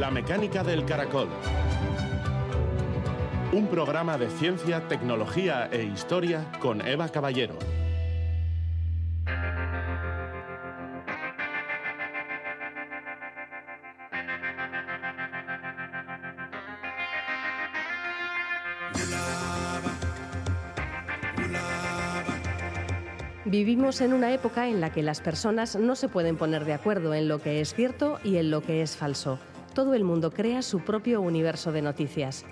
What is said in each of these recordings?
La mecánica del caracol. Un programa de ciencia, tecnología e historia con Eva Caballero. Vivimos en una época en la que las personas no se pueden poner de acuerdo en lo que es cierto y en lo que es falso. Todo el mundo crea su propio universo de noticias.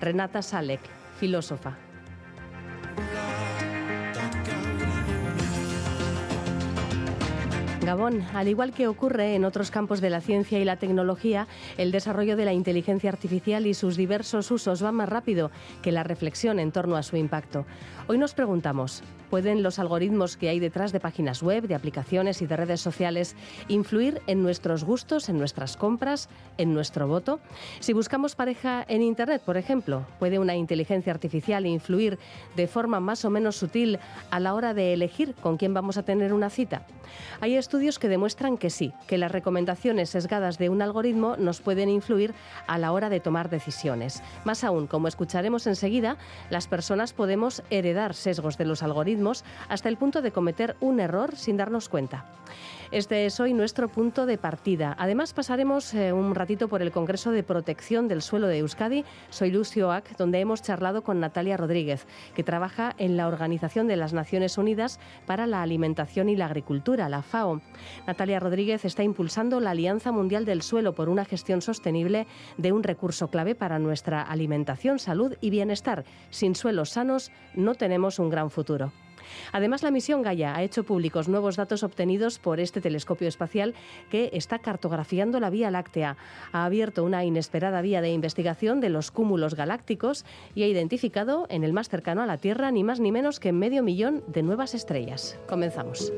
Renata Salek, filósofa. Gabón, al igual que ocurre en otros campos de la ciencia y la tecnología, el desarrollo de la inteligencia artificial y sus diversos usos va más rápido que la reflexión en torno a su impacto. Hoy nos preguntamos, ¿pueden los algoritmos que hay detrás de páginas web, de aplicaciones y de redes sociales influir en nuestros gustos, en nuestras compras, en nuestro voto? Si buscamos pareja en Internet, por ejemplo, ¿puede una inteligencia artificial influir de forma más o menos sutil a la hora de elegir con quién vamos a tener una cita? Hay estudios que demuestran que sí, que las recomendaciones sesgadas de un algoritmo nos pueden influir a la hora de tomar decisiones. Más aún, como escucharemos enseguida, las personas podemos heredar sesgos de los algoritmos hasta el punto de cometer un error sin darnos cuenta. Este es hoy nuestro punto de partida. Además, pasaremos eh, un ratito por el Congreso de Protección del Suelo de Euskadi. Soy Lucio Ac, donde hemos charlado con Natalia Rodríguez, que trabaja en la Organización de las Naciones Unidas para la Alimentación y la Agricultura, la FAO. Natalia Rodríguez está impulsando la Alianza Mundial del Suelo por una gestión sostenible de un recurso clave para nuestra alimentación, salud y bienestar. Sin suelos sanos no tenemos un gran futuro. Además, la misión Gaia ha hecho públicos nuevos datos obtenidos por este telescopio espacial que está cartografiando la Vía Láctea. Ha abierto una inesperada vía de investigación de los cúmulos galácticos y ha identificado en el más cercano a la Tierra ni más ni menos que medio millón de nuevas estrellas. Comenzamos.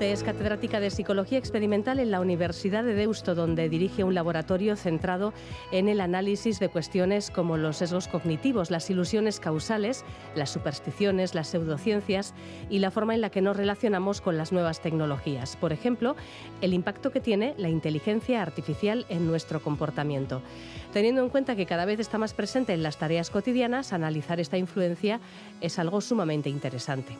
Es catedrática de Psicología Experimental en la Universidad de Deusto, donde dirige un laboratorio centrado en el análisis de cuestiones como los sesgos cognitivos, las ilusiones causales, las supersticiones, las pseudociencias y la forma en la que nos relacionamos con las nuevas tecnologías. Por ejemplo, el impacto que tiene la inteligencia artificial en nuestro comportamiento. Teniendo en cuenta que cada vez está más presente en las tareas cotidianas, analizar esta influencia es algo sumamente interesante.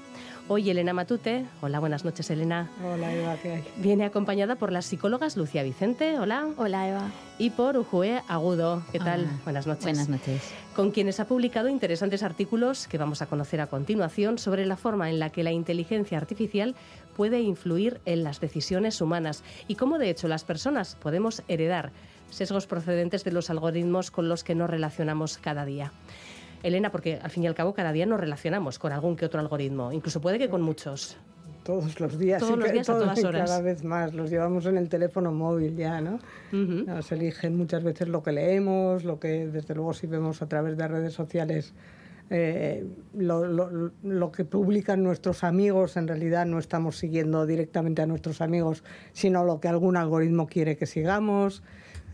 Hoy Elena Matute, hola, buenas noches Elena. Hola Eva, ¿qué hay? Viene acompañada por las psicólogas Lucia Vicente, hola. Hola Eva. Y por Ujue Agudo, ¿qué tal? Buenas noches. Buenas noches. Con quienes ha publicado interesantes artículos que vamos a conocer a continuación sobre la forma en la que la inteligencia artificial puede influir en las decisiones humanas y cómo de hecho las personas podemos heredar sesgos procedentes de los algoritmos con los que nos relacionamos cada día. Elena, porque al fin y al cabo cada día nos relacionamos con algún que otro algoritmo, incluso puede que con muchos. Todos los días, todos los días a todas horas. Cada vez más, los llevamos en el teléfono móvil ya, ¿no? Nos eligen muchas veces lo que leemos, lo que desde luego si vemos a través de redes sociales eh, lo, lo, que publican nuestros amigos, en realidad no estamos siguiendo directamente a nuestros amigos, sino lo que algún algoritmo quiere que sigamos,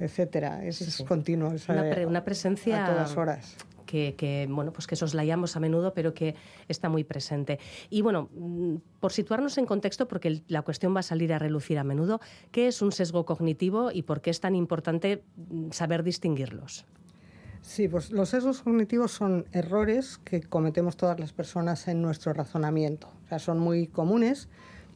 etcétera. Es, continuo. una, una, presencia a todas horas que, bueno, pues que soslayamos a menudo, pero que está muy presente. Y bueno, mm, por situarnos en contexto, porque la cuestión va a salir a relucir a menudo, ¿qué es un sesgo cognitivo y por qué es tan importante mm, saber distinguirlos? Sí, pues los sesgos cognitivos son errores que cometemos todas las personas en nuestro razonamiento. O sea, son muy comunes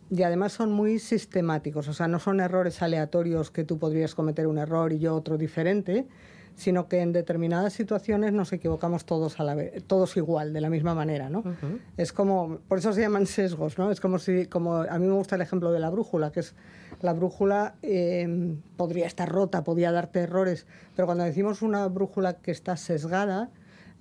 y además son muy sistemáticos. O sea, no son errores aleatorios que tú podrías cometer un error y yo otro diferente, sino que en determinadas situaciones nos equivocamos todos a la vez, todos igual, de la misma manera, ¿no? Es como, por eso se llaman sesgos, ¿no? Es como si, como a mí me gusta el ejemplo de la brújula, que es la brújula eh, podría estar rota, podría darte errores, pero cuando decimos una brújula que está sesgada,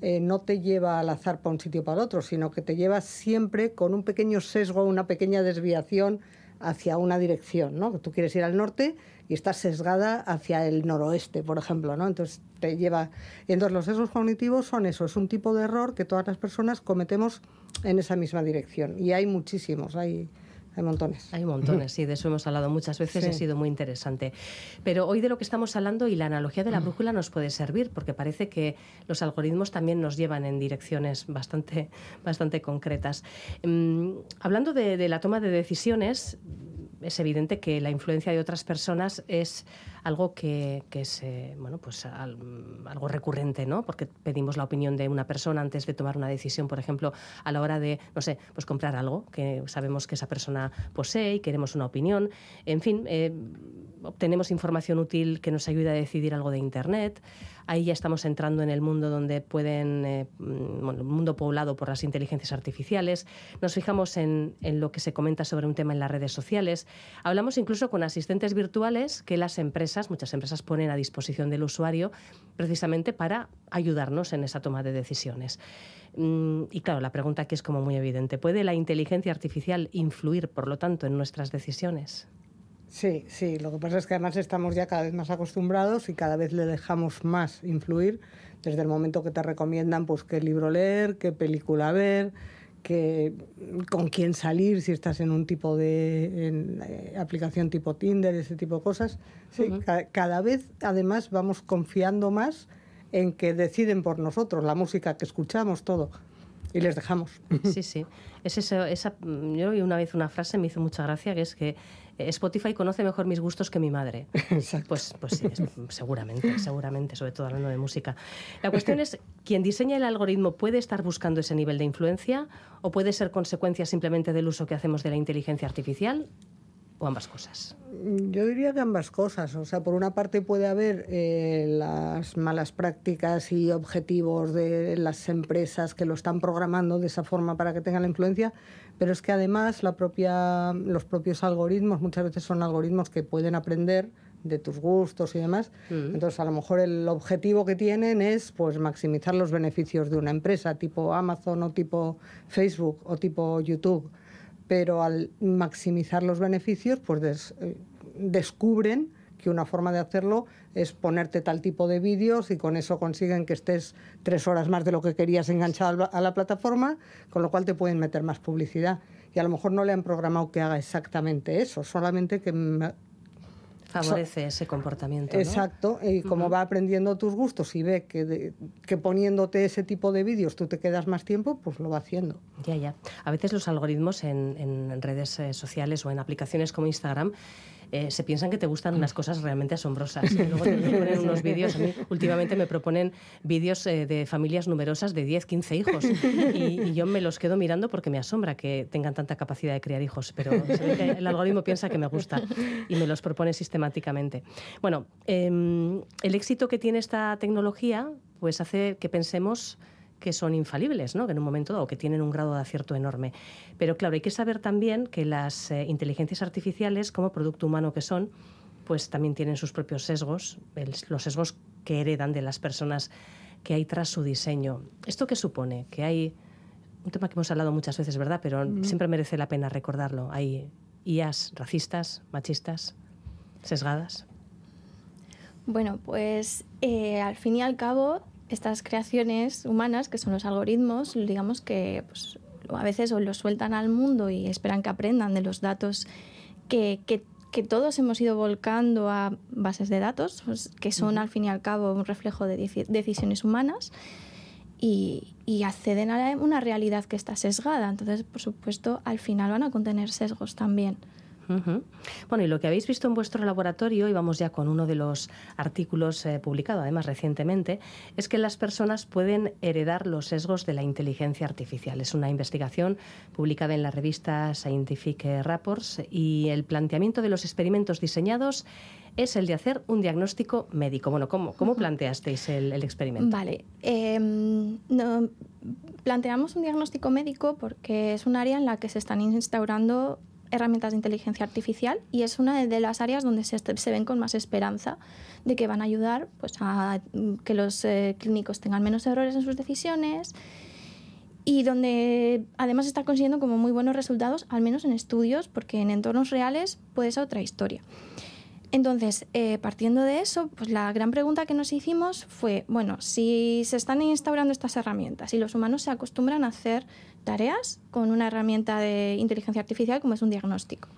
eh, no te lleva al azar para un sitio para otro, sino que te lleva siempre con un pequeño sesgo, una pequeña desviación hacia una dirección, ¿no? Tú quieres ir al norte, y está sesgada hacia el noroeste, por ejemplo, ¿no? Entonces te lleva. Entonces los sesgos cognitivos son eso, es un tipo de error que todas las personas cometemos en esa misma dirección. Y hay muchísimos, hay hay montones. Hay montones, sí, de eso hemos hablado muchas veces y ha sido muy interesante. Pero hoy de lo que estamos hablando y la analogía de la mm. brújula nos puede servir porque parece que los algoritmos también nos llevan en direcciones bastante, bastante concretas. Mm, hablando de la toma de decisiones, es evidente que la influencia de otras personas es algo que, es eh, bueno, pues algo recurrente, ¿no? Porque pedimos la opinión de una persona antes de tomar una decisión, por ejemplo, a la hora de, no sé, pues comprar algo que sabemos que esa persona posee y queremos una opinión. En fin, eh, obtenemos información útil que nos ayuda a decidir algo de Internet. Ahí ya estamos entrando en el mundo donde pueden, eh, mm, bueno, el mundo poblado por las inteligencias artificiales. Nos fijamos en, en, lo que se comenta sobre un tema en las redes sociales. Hablamos incluso con asistentes virtuales que las empresas, muchas empresas ponen a disposición del usuario precisamente para ayudarnos en esa toma de decisiones. Mm, y claro, la pregunta aquí es como muy evidente. ¿Puede la inteligencia artificial influir, por lo tanto, en nuestras decisiones? Sí, sí, lo que pasa es que además estamos ya cada vez más acostumbrados y cada vez le dejamos más influir desde el momento que te recomiendan pues qué libro leer, qué película ver, que, con quién salir, si estás en un tipo de eh, aplicación tipo Tinder, ese tipo de cosas. Sí, cada vez además vamos confiando más en que deciden por nosotros la música que escuchamos, todo. Y les dejamos. Sí, sí. Es esa, yo oí una vez una frase, me hizo mucha gracia, que es que Spotify conoce mejor mis gustos que mi madre. Pues, pues sí, seguramente, seguramente, sobre todo hablando de música. La cuestión es, ¿quién diseña el algoritmo puede estar buscando ese nivel de influencia o puede ser consecuencia simplemente del uso que hacemos de la inteligencia artificial? ¿O ambas cosas? Yo diría que ambas cosas. O sea, por una parte puede haber eh, las malas prácticas y objetivos de las empresas que lo están programando de esa forma para que tengan la influencia, pero es que además la propia, los propios algoritmos muchas veces son algoritmos que pueden aprender de tus gustos y demás. Mm. Entonces, a lo mejor el objetivo que tienen es pues maximizar los beneficios de una empresa tipo Amazon o tipo Facebook o tipo YouTube pero al maximizar los beneficios, pues eh, descubren que una forma de hacerlo es ponerte tal tipo de vídeos y con eso consiguen que estés tres horas más de lo que querías enganchado a la plataforma, con lo cual te pueden meter más publicidad. Y a lo mejor no le han programado que haga exactamente eso, solamente que Favorece ese comportamiento. Exacto, y como va aprendiendo tus gustos y ve que, que poniéndote ese tipo de vídeos tú te quedas más tiempo, pues lo va haciendo. Ya, ya. A veces los algoritmos en, en redes eh, sociales o en aplicaciones como Instagram eh, se piensan que te gustan unas cosas realmente asombrosas. luego te proponen unos vídeos. A mí últimamente me proponen vídeos eh, de familias numerosas de 10, 15 hijos. Y, yo me los quedo mirando porque me asombra que tengan tanta capacidad de criar hijos. Pero el algoritmo piensa que me gusta y me los propone sistemáticamente. Bueno, em, el éxito que tiene esta tecnología pues hace que pensemos que son infalibles, ¿no? que en un momento dado que tienen un grado de acierto enorme. Pero claro, hay que saber también que las eh, inteligencias artificiales, como producto humano que son, pues también tienen sus propios sesgos, los sesgos que heredan de las personas que hay tras su diseño. ¿Esto qué supone? Que hay un tema que hemos hablado muchas veces, ¿verdad? Pero siempre merece la pena recordarlo. Hay IAs racistas, machistas, sesgadas. Bueno, pues eh, al fin y al cabo estas creaciones humanas, que son los algoritmos, digamos que pues, a veces los sueltan al mundo y esperan que aprendan de los datos que, que, todos hemos ido volcando a bases de datos, pues, que son al fin y al cabo un reflejo de decisiones humanas. Y, y, acceden a una realidad que está sesgada. Entonces, por supuesto, al final van a contener sesgos también. Bueno, y lo que habéis visto en vuestro laboratorio, y vamos ya con uno de los artículos eh, publicados además recientemente, es que las personas pueden heredar los sesgos de la inteligencia artificial. Es una investigación publicada en la revista Scientific Reports y el planteamiento de los experimentos diseñados es el de hacer un diagnóstico médico. Bueno, ¿cómo, cómo planteasteis el, experimento? Vale. Em, planteamos un diagnóstico médico porque es un área en la que se están instaurando herramientas de inteligencia artificial y es una de las áreas donde se, se ven con más esperanza de que van a ayudar pues, a que los eh, clínicos tengan menos errores en sus decisiones y donde además está consiguiendo como muy buenos resultados, al menos en estudios, porque en entornos reales puede ser otra historia. Entonces, eh, partiendo de eso, pues la gran pregunta que nos hicimos fue, bueno, si se están instaurando estas herramientas y los humanos se acostumbran a hacer tareas con una herramienta de inteligencia artificial como es un diagnóstico.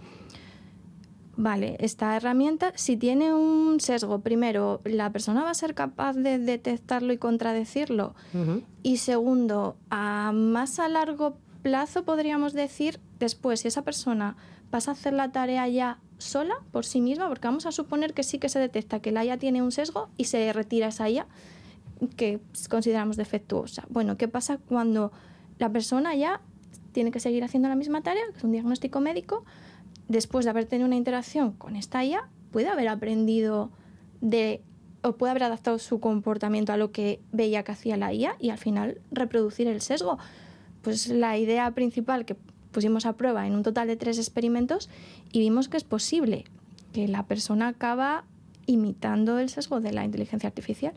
Vale, esta herramienta, si tiene un sesgo, primero, la persona va a ser capaz de detectarlo y contradecirlo. Y segundo, a más a largo plazo podríamos decir, después, si esa persona pasa a hacer la tarea ya sola, por sí misma, porque vamos a suponer que sí que se detecta que la IA tiene un sesgo y se retira esa IA que consideramos defectuosa. Bueno, ¿qué pasa cuando la persona ya tiene que seguir haciendo la misma tarea, que es un diagnóstico médico, después de haber tenido una interacción con esta IA, puede haber aprendido de o puede haber adaptado su comportamiento a lo que veía que hacía la IA y al final reproducir el sesgo. Pues la idea principal que pusimos a prueba en un total de tres experimentos y vimos que es posible, que la persona acaba imitando el sesgo de la inteligencia artificial.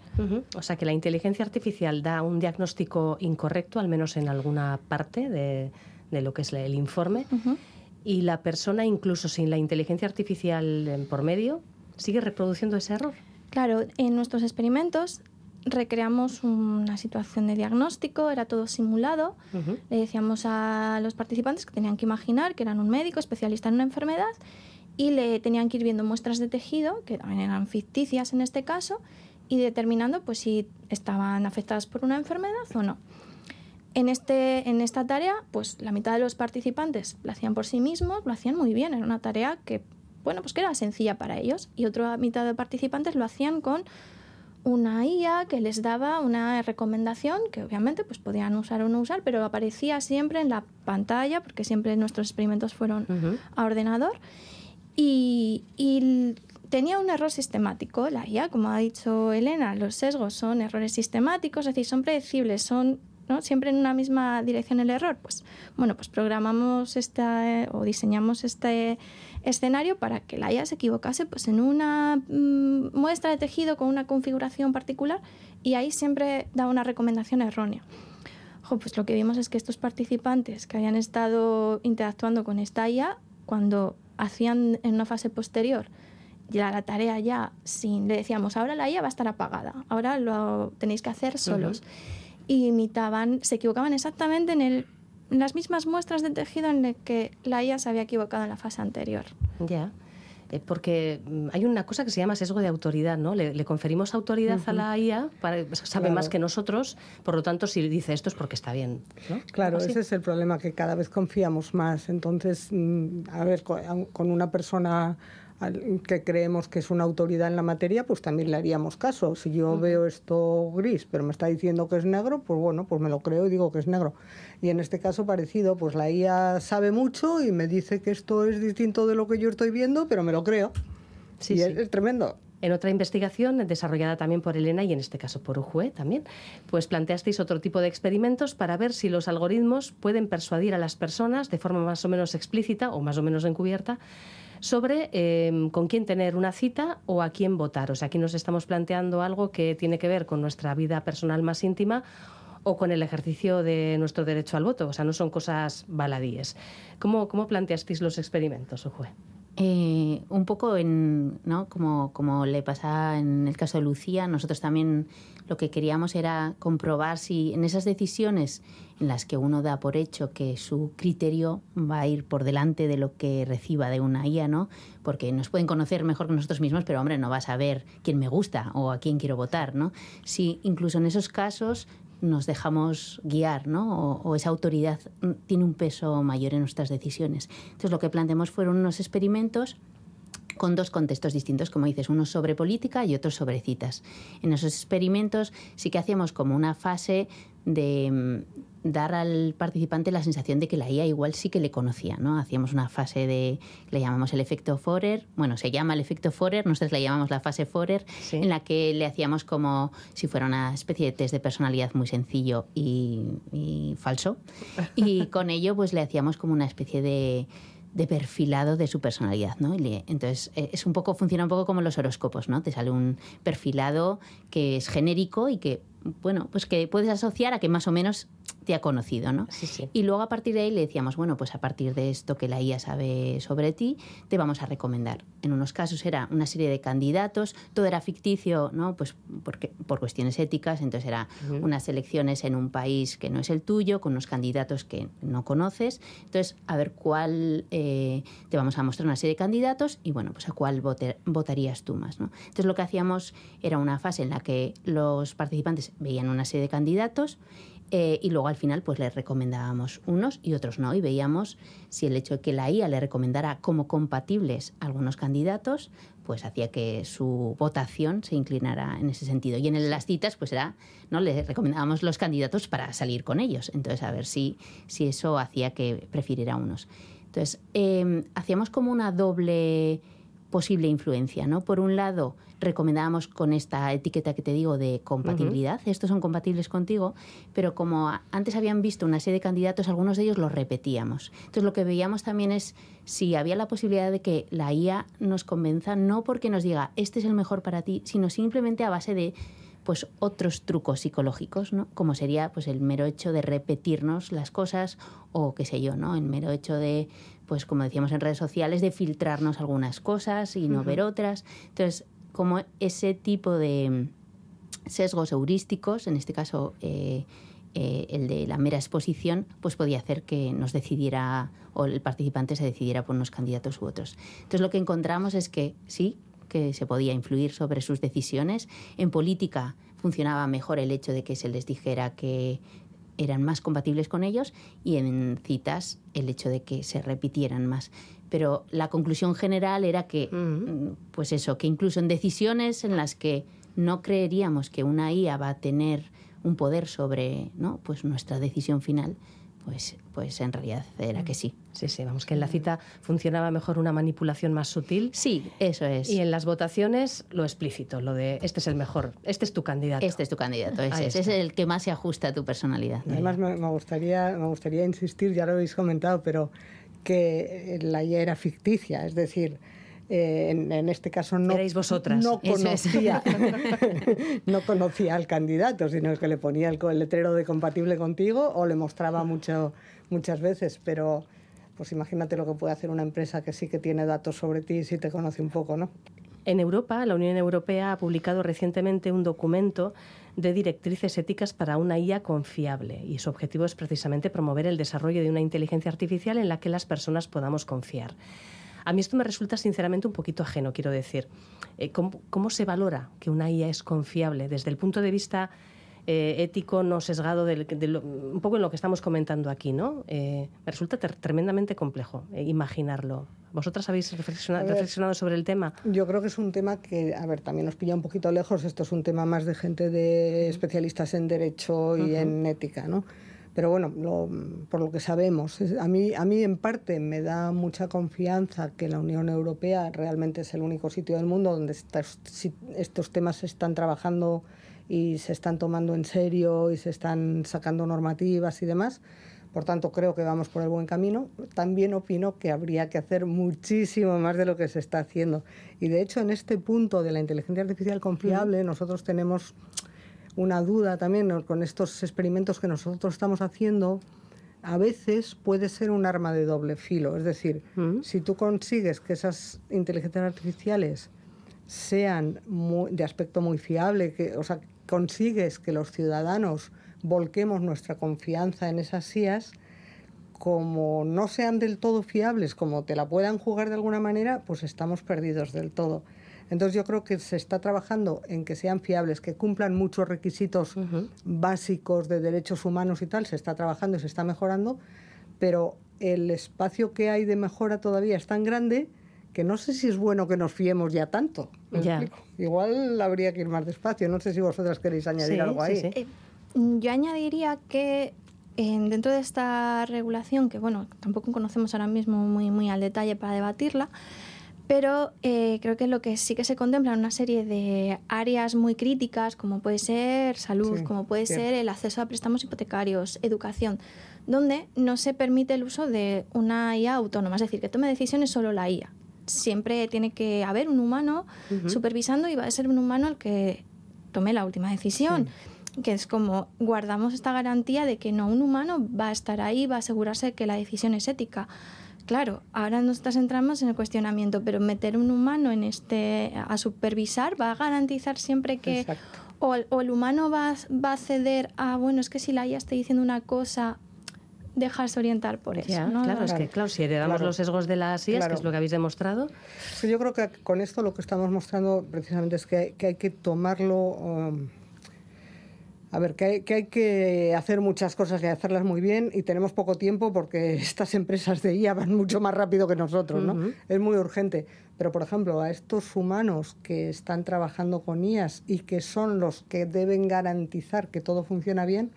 O sea que la inteligencia artificial da un diagnóstico incorrecto, al menos en alguna parte de, lo que es el informe, y la persona, incluso sin la inteligencia artificial por medio, sigue reproduciendo ese error. Claro, en nuestros experimentos recreamos una situación de diagnóstico, era todo simulado. Le decíamos a los participantes que tenían que imaginar que eran un médico especialista en una enfermedad y le tenían que ir viendo muestras de tejido, que también eran ficticias en este caso, y determinando pues, si estaban afectadas por una enfermedad o no. En, este, en esta tarea, pues la mitad de los participantes lo hacían por sí mismos, lo hacían muy bien, era una tarea que, bueno, pues que era sencilla para ellos, y otra mitad de participantes lo hacían con una IA que les daba una recomendación que obviamente pues podían usar o no usar, pero aparecía siempre en la pantalla, porque siempre nuestros experimentos fueron a ordenador, y, tenía un error sistemático. La IA, como ha dicho Elena, los sesgos son errores sistemáticos, es decir, son predecibles, son siempre en una misma dirección el error. Pues bueno, pues programamos esta, o diseñamos este escenario para que la IA se equivocase pues, en una mm, muestra de tejido con una configuración particular y ahí siempre da una recomendación errónea. pues lo que vimos es que estos participantes que habían estado interactuando con esta IA, cuando hacían en una fase posterior ya la tarea ya sin le decíamos ahora la IA va a estar apagada ahora lo tenéis que hacer solos y imitaban se equivocaban exactamente en el las mismas muestras de tejido en las que la IA se había equivocado en la fase anterior ya eh, porque mm, hay una cosa que se llama sesgo de autoridad, ¿no? Le, conferimos autoridad a la IA, para, sabe más que nosotros, por lo tanto, si dice esto es porque está bien. Claro, ese es el problema, que cada vez confiamos más. Entonces, mm, a ver, con una persona que creemos que es una autoridad en la materia, pues también le haríamos caso. Si yo veo esto gris, pero me está diciendo que es negro, pues bueno, pues me lo creo y digo que es negro. Y en este caso parecido, pues la IA sabe mucho y me dice que esto es distinto de lo que yo estoy viendo, pero me lo creo. Sí, Es, tremendo. En otra investigación, desarrollada también por Elena y en este caso por Ujue también, pues planteasteis otro tipo de experimentos para ver si los algoritmos pueden persuadir a las personas de forma más o menos explícita o más o menos encubierta sobre em, con quién tener una cita o a quién votar. O sea, aquí nos estamos planteando algo que tiene que ver con nuestra vida personal más íntima o con el ejercicio de nuestro derecho al voto. O sea, no son cosas baladíes. ¿Cómo, cómo planteasteis los experimentos, Ujue? Eh, un poco en, ¿no? como, como le pasa en el caso de Lucía, nosotros también lo que queríamos era comprobar si en esas decisiones en las que uno da por hecho que su criterio va a ir por delante de lo que reciba de una IA, ¿no? Porque nos pueden conocer mejor que nosotros mismos, pero hombre, no va a saber quién me gusta o a quién quiero votar, ¿no? Si incluso en esos casos nos dejamos guiar, ¿no? O, esa autoridad tiene un peso mayor en nuestras decisiones. Entonces, lo que planteamos fueron unos experimentos con dos contextos distintos, como dices, uno sobre política y otro sobre citas. En esos experimentos sí que hacíamos como una fase de, dar al participante la sensación de que la IA igual sí que le conocía, ¿no? Hacíamos una fase de, le llamamos el efecto Forer, bueno, se llama el efecto Forer, nosotros le llamamos la fase Forer, en la que le hacíamos como si fuera una especie de test de personalidad muy sencillo y, falso, y con ello pues le hacíamos como una especie de de perfilado de su personalidad, ¿no? entonces eh, es un poco funciona un poco como los horóscopos, ¿no? Te sale un perfilado que es genérico y que bueno, pues que puedes asociar a que más o menos te ha conocido, ¿no? Sí, sí. Y luego a partir de ahí le decíamos, bueno, pues a partir de esto que la IA sabe sobre ti, te vamos a recomendar. En unos casos era una serie de candidatos, todo era ficticio, ¿no? Pues porque, por cuestiones éticas, entonces era unas elecciones en un país que no es el tuyo, con unos candidatos que no conoces. Entonces, a ver cuál, eh, te vamos a mostrar una serie de candidatos y bueno, pues a cuál votarías tú más, ¿no? Entonces lo que hacíamos era una fase en la que los participantes veían una serie de candidatos eh, y luego al final pues les recomendábamos unos y otros no y veíamos si el hecho de que la IA le recomendara como compatibles algunos candidatos pues hacía que su votación se inclinara en ese sentido. Y en las citas pues era no le recomendábamos los candidatos para salir con ellos. Entonces a ver si si eso hacía que prefiriera unos. Entonces em, hacíamos como una doble posible influencia, ¿no? Por un lado, recomendábamos con esta etiqueta que te digo de compatibilidad, estos son compatibles contigo, pero como antes habían visto una serie de candidatos, algunos de ellos los repetíamos. Entonces lo que veíamos también es si había la posibilidad de que la IA nos convenza, no porque nos diga este es el mejor para ti, sino simplemente a base de pues otros trucos psicológicos, ¿no? Como sería pues el mero hecho de repetirnos las cosas o qué sé yo, ¿no? El mero hecho de pues como decíamos en redes sociales de filtrarnos algunas cosas y no ver otras. Entonces, como ese tipo de sesgos heurísticos, en este caso eh, eh, el de la mera exposición, pues podía hacer que nos decidiera o el participante se decidiera por unos candidatos u otros. Entonces lo que encontramos es que sí, que se podía influir sobre sus decisiones. En política funcionaba mejor el hecho de que se les dijera que eran más compatibles con ellos y en citas el hecho de que se repitieran más. Pero la conclusión general era que, mm, pues eso, que incluso en decisiones en las que no creeríamos que una IA va a tener un poder sobre ¿no? pues nuestra decisión final, pues, pues en realidad era que sí. Sí, sí, vamos, que en la cita funcionaba mejor una manipulación más sutil. Sí, eso es. Y en las votaciones lo explícito, lo de este es el mejor, este es tu candidato. Este es tu candidato, ese es, es, el que más se ajusta a tu personalidad. Además, me, gustaría, me gustaría insistir, ya lo habéis comentado, pero que la IA era ficticia, es decir, eh, en, este caso no, vosotras. no conocía no conocía al candidato, sino que le ponía el, letrero de compatible contigo o le mostraba mucho, muchas veces, pero pues imagínate lo que puede hacer una empresa que sí que tiene datos sobre ti y sí te conoce un poco, ¿no? En Europa, la Unión Europea ha publicado recientemente un documento de directrices éticas para una IA confiable y su objetivo es precisamente promover el desarrollo de una inteligencia artificial en la que las personas podamos confiar. A mí esto me resulta sinceramente un poquito ajeno, quiero decir. Eh, ¿cómo, se valora que una IA es confiable desde el punto de vista eh, ético no sesgado, de un poco en lo que estamos comentando aquí, ¿no? Eh, me resulta tremendamente complejo imaginarlo. ¿Vosotras habéis reflexionado, sobre el tema? Yo creo que es un tema que, a ver, también nos pilla un poquito lejos. Esto es un tema más de gente de especialistas en derecho y en ética, ¿no? Pero bueno, por lo que sabemos, a mí, a mí en parte me da mucha confianza que la Unión Europea realmente es el único sitio del mundo donde estos temas se están trabajando y se están tomando en serio y se están sacando normativas y demás. Por tanto, creo que vamos por el buen camino. También opino que habría que hacer muchísimo más de lo que se está haciendo. Y de hecho, en este punto de la inteligencia artificial confiable, nosotros tenemos una duda también con estos experimentos que nosotros estamos haciendo. A veces puede ser un arma de doble filo. Es decir, mm. si tú consigues que esas inteligencias artificiales sean de aspecto muy fiable, que, o sea, consigues que los ciudadanos volquemos nuestra confianza en esas SIAs, como no sean del todo fiables, como te la puedan jugar de alguna manera, pues estamos perdidos del todo. Entonces yo creo que se está trabajando en que sean fiables, que cumplan muchos requisitos básicos de derechos humanos y tal, se está trabajando y se está mejorando, pero el espacio que hay de mejora todavía es tan grande que no sé si es bueno que nos fiemos ya tanto. Igual habría que ir más despacio. No sé si vosotras queréis añadir algo ahí. Eh, yo añadiría que dentro de esta regulación, que bueno, tampoco conocemos ahora mismo muy, muy al detalle para debatirla, pero eh, creo que lo que sí que se contempla en una serie de áreas muy críticas, como puede ser salud, como puede ser el acceso a préstamos hipotecarios, educación, donde no se permite el uso de una IA autónoma, es decir, que tome decisiones solo la IA. Siempre tiene que haber un humano supervisando y va a ser un humano el que tome la última decisión. que es como guardamos esta garantía de que no un humano va a estar ahí, va a asegurarse que la decisión es ética. Claro, ahora nosotros entramos en el cuestionamiento, pero meter un humano en este a supervisar va a garantizar siempre que o, el humano va, va, a ceder a bueno es que si la IA está diciendo una cosa dejarse orientar por eso. Claro, es que claro, si heredamos los sesgos de las IAS, que es lo que habéis demostrado. yo creo que con esto lo que estamos mostrando precisamente es que, hay que tomarlo. Um, a ver, que hay, que hacer muchas cosas y hacerlas muy bien y tenemos poco tiempo porque estas empresas de IA van mucho más rápido que nosotros, ¿no? Es muy urgente. Pero, por ejemplo, a estos humanos que están trabajando con IAS y que son los que deben garantizar que todo funciona bien,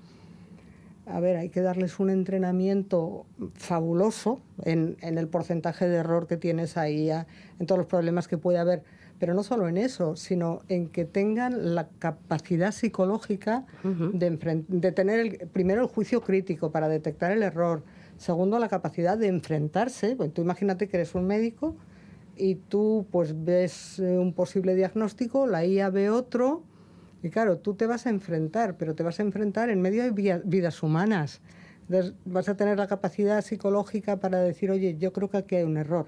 a ver, hay que darles un entrenamiento fabuloso en, el porcentaje de error que tienes ahí, en todos los problemas que puede haber pero no solo en eso, sino en que tengan la capacidad psicológica de, tener el, primero el juicio crítico para detectar el error, segundo la capacidad de enfrentarse, pues tú imagínate que eres un médico y tú pues ves eh, un posible diagnóstico, la IA ve otro y claro, tú te vas a enfrentar, pero te vas a enfrentar en medio de vidas humanas. Entonces, vas a tener la capacidad psicológica para decir, oye, yo creo que aquí hay un error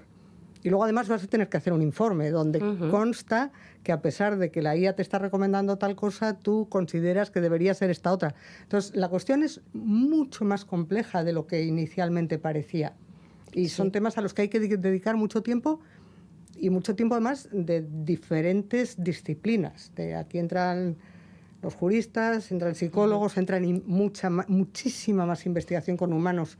y luego además vas a tener que hacer un informe donde consta que a pesar de que la IA te está recomendando tal cosa, tú consideras que debería ser esta otra. Entonces, la cuestión es mucho más compleja de lo que inicialmente parecía. Y son temas a los que hay que dedicar mucho tiempo y mucho tiempo además de diferentes disciplinas. De aquí entran los juristas, entran psicólogos, entran mucha, muchísima más investigación con humanos